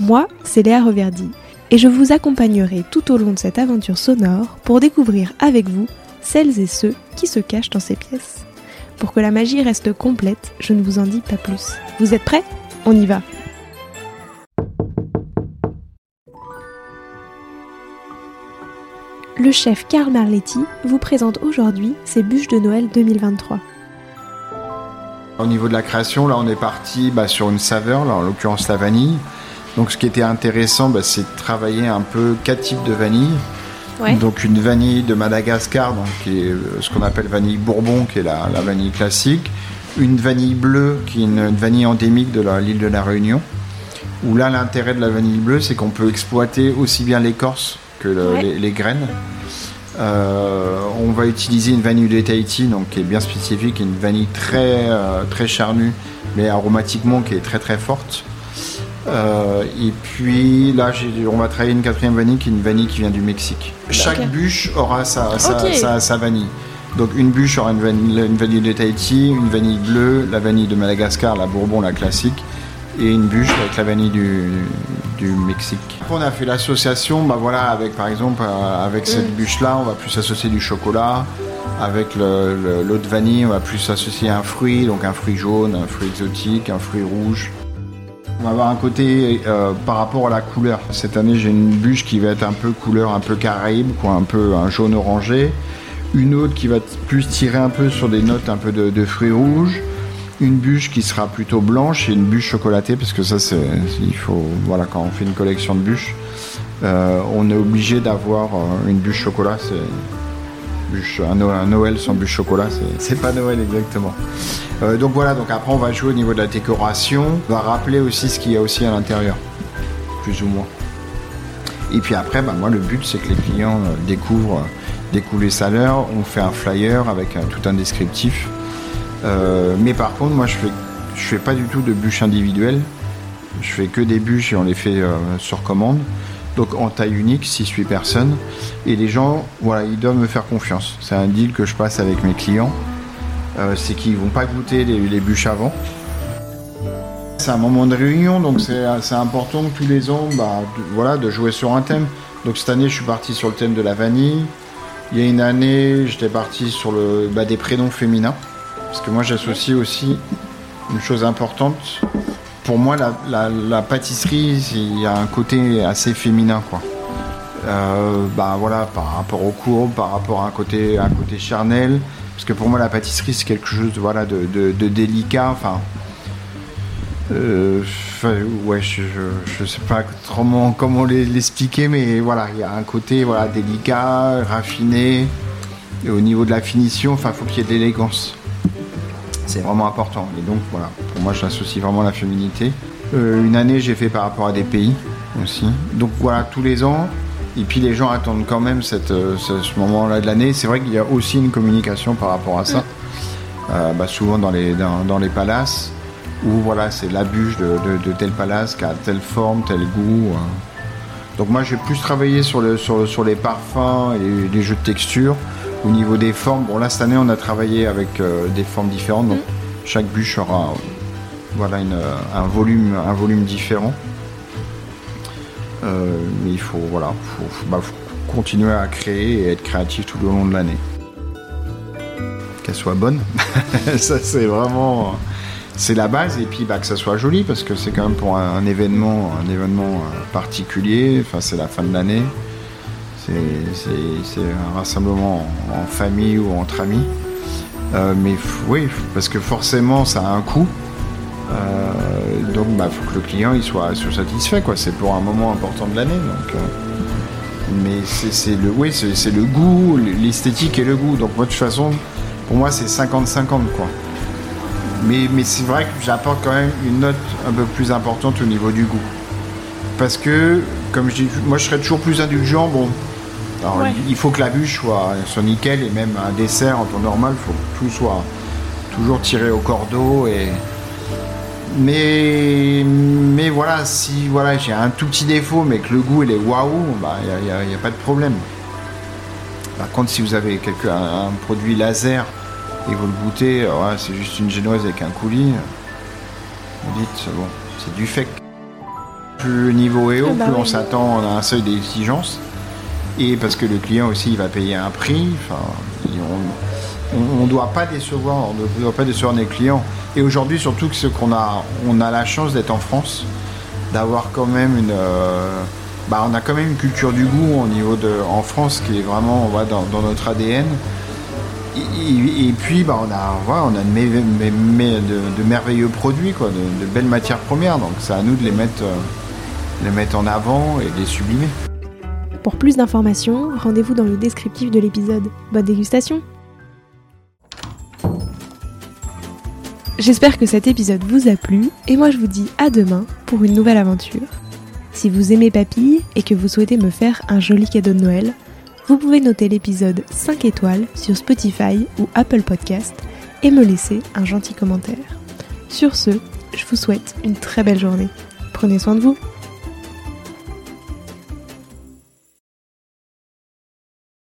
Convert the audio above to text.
Moi, c'est Léa Reverdy, et je vous accompagnerai tout au long de cette aventure sonore pour découvrir avec vous celles et ceux qui se cachent dans ces pièces. Pour que la magie reste complète, je ne vous en dis pas plus. Vous êtes prêts? On y va Le chef Karl Marletti vous présente aujourd'hui ses bûches de Noël 2023. Au niveau de la création, là on est parti bah, sur une saveur, en l'occurrence la vanille. Donc ce qui était intéressant, bah, c'est de travailler un peu quatre types de vanille. Donc une vanille de Madagascar, donc, qui est euh, ce qu'on appelle vanille bourbon, qui est la, vanille classique. Une vanille bleue, qui est une, vanille endémique de l'île de la Réunion. Où là, l'intérêt de la vanille bleue, c'est qu'on peut exploiter aussi bien l'écorce que les, graines. Euh, on va utiliser une vanille de Tahiti, donc qui est bien spécifique, une vanille très, euh, très charnue, mais aromatiquement qui est très très forte. Euh, et puis là, on va travailler une quatrième vanille qui est une vanille qui vient du Mexique. Chaque bûche aura sa, sa, vanille. Donc une bûche aura une vanille, de Tahiti, une vanille bleue, la vanille de Madagascar, la Bourbon, la classique, et une bûche avec la vanille du, Mexique. Après, on a fait l'association, bah voilà, avec par exemple, euh, avec cette mm. bûche-là, on va plus associer du chocolat. Avec l'autre vanille, on va plus associer un fruit, donc un fruit jaune, un fruit exotique, un fruit rouge. On va avoir un côté euh, par rapport à la couleur. Cette année, j'ai une bûche qui va être un peu couleur un peu caraïbe, quoi, un peu un jaune orangé. Une autre qui va plus tirer un peu sur des notes un peu de, fruits rouges. Une bûche qui sera plutôt blanche et une bûche chocolatée parce que ça, c'est il voilà quand on fait une collection de bûches, euh, on est obligé d'avoir euh, une bûche chocolat. Un, Noël sans bûche chocolat, c'est pas Noël exactement. Euh, donc voilà, donc après on va jouer au niveau de la décoration, on va rappeler aussi ce qu'il y a aussi à l'intérieur, plus ou moins. Et puis après, bah, moi le but c'est que les clients euh, découvrent, euh, découvrent les salaires, on fait un flyer avec tout un descriptif. mais par contre, moi je fais, je fais pas du tout de bûches individuelles, je fais que des bûches et on les fait sur commande donc en taille unique, 6-8 personnes. Et les gens, voilà, ils doivent me faire confiance. C'est un deal que je passe avec mes clients. Euh, c'est qu'ils vont pas goûter les, bûches avant. C'est un moment de réunion, donc c'est important tous les ans bah, de, voilà, de jouer sur un thème. Donc cette année, je suis parti sur le thème de la vanille. Il y a une année, j'étais parti sur le, bah, des prénoms féminins. Parce que moi, j'associe aussi une chose importante pour moi, la, pâtisserie, il y a un côté assez féminin, quoi. Euh, bah voilà, par rapport aux courbes, par rapport à un côté, un côté charnel, parce que pour moi, la pâtisserie, c'est quelque chose, voilà, de, délicat. Enfin, euh, ouais, je, je, sais pas trop comment l'expliquer, mais voilà, il y a un côté, voilà, délicat, raffiné. Et au niveau de la finition, enfin, faut qu'il y ait de l'élégance. C'est vraiment important. Et donc voilà, pour moi, j'associe vraiment la féminité. Euh, une année, j'ai fait par rapport à des pays aussi. Donc voilà, tous les ans. Et puis les gens attendent quand même cette, euh, ce, moment-là de l'année. C'est vrai qu'il y a aussi une communication par rapport à ça. Euh, bah, souvent dans les, dans, les palaces, où voilà, c'est la bûche de, tel palace qui a telle forme, tel goût. Donc moi, j'ai plus travaillé sur, le, sur, sur les parfums et les jeux de texture. Au niveau des formes, bon là cette année on a travaillé avec euh, des formes différentes, donc chaque bûche aura voilà, euh, un, volume, un volume différent. Euh, mais il faut, voilà, bah, faut, continuer à créer et être créatif tout au long de l'année. Qu'elle soit bonne, ça c'est vraiment c'est la base. Et puis bah, que ça soit joli parce que c'est quand même pour un, un événement un événement particulier. Enfin c'est la fin de l'année c'est un rassemblement en, famille ou entre amis. Euh, mais oui, parce que forcément, ça a un coût. Euh, donc, il bah, faut que le client il soit, satisfait. C'est pour un moment important de l'année. Euh, mais c'est le, oui, c'est le goût, l'esthétique et le goût. Donc, de toute façon, pour moi, c'est 50-50. quoi. Mais, mais c'est vrai que j'apporte quand même une note un peu plus importante au niveau du goût parce que, comme je dis, moi je serais toujours plus indulgent. Bon, il faut que la bûche soit, soit nickel et même un dessert en temps normal, il faut que tout soit toujours tiré au cordeau et mais mais voilà si voilà j'ai un tout petit défaut mais que le goût il est waouh bah il n'y a, pas de problème. Par contre si vous avez quelque, un, produit laser et vous le goûtez c'est juste une génoise avec un coulis vous dites bon c'est du fake. Plus le niveau est haut ah bah plus on s'attend à un seuil d'exigence et parce que le client aussi il va payer un prix enfin on ne doit pas décevoir, on ne doit pas décevoir nos clients. Et aujourd'hui, surtout ce qu'on a, on a la chance d'être en France, d'avoir quand même une, euh, bah, on a quand même une culture du goût au niveau de, en France qui est vraiment, on va dans, notre ADN. Et, puis, bah, on a, on a de, merveilleux produits, quoi, de, belles matières premières. Donc, c'est à nous de les mettre, euh, les mettre en avant et de les sublimer. Pour plus d'informations, rendez-vous dans le descriptif de l'épisode. Bonne dégustation J'espère que cet épisode vous a plu et moi je vous dis à demain pour une nouvelle aventure. Si vous aimez Papille et que vous souhaitez me faire un joli cadeau de Noël, vous pouvez noter l'épisode 5 étoiles sur Spotify ou Apple Podcast et me laisser un gentil commentaire. Sur ce, je vous souhaite une très belle journée. Prenez soin de vous.